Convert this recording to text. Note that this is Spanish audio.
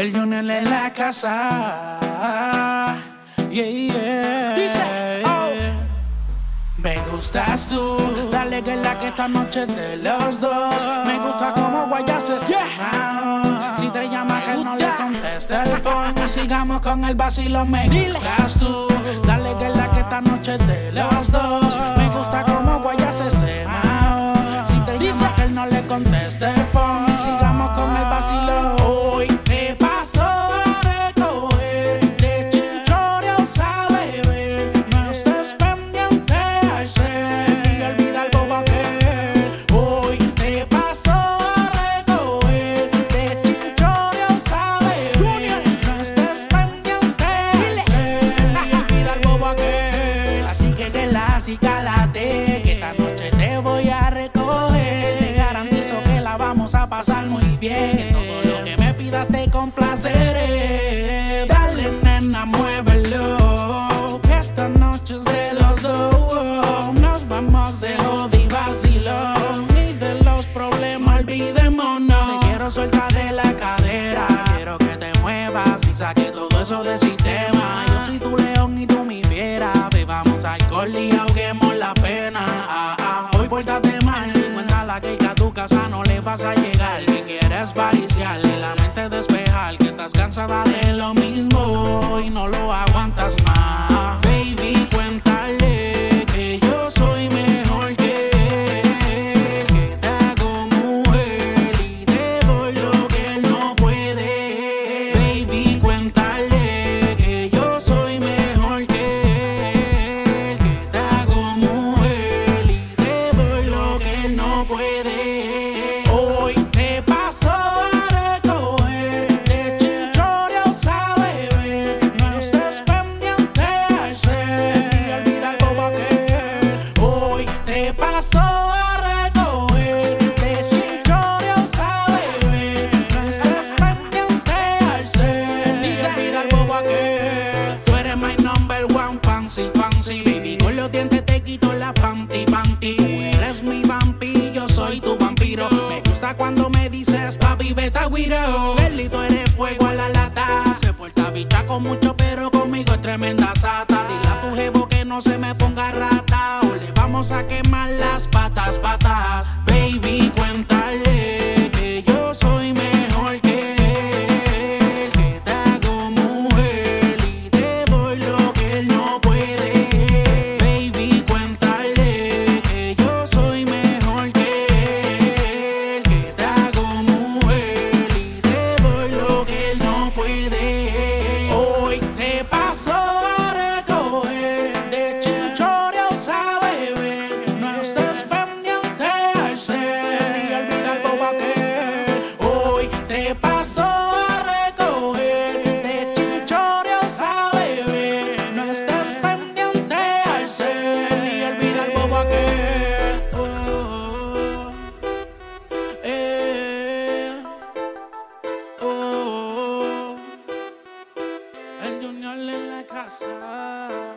El Junior en la casa. Dice. Oh". Me gustas tú, dale que la que esta noche de los dos. Me gusta como guayases. Yeah. Si te llama que no le conteste el phone. Sigamos con el vacilo. Me gustas tú, dale que la que esta noche de los dos. Me gusta como guayases. Si te dice que él no le conteste el phone. pasar muy bien. transparencia, le la fancy, fancy. Baby, con los dientes te quito la panty, panty. Eres mi vampi, yo soy tu vampiro. Me gusta cuando me dices, papi, vete a guiro. Belito, eres fuego a la lata. Se porta bicha con mucho, pero conmigo es tremenda sata. Dile a tu jevo que no se me ponga rata. O le vamos a quemar las patas, patas. Baby, cuenta desayunar en la casa.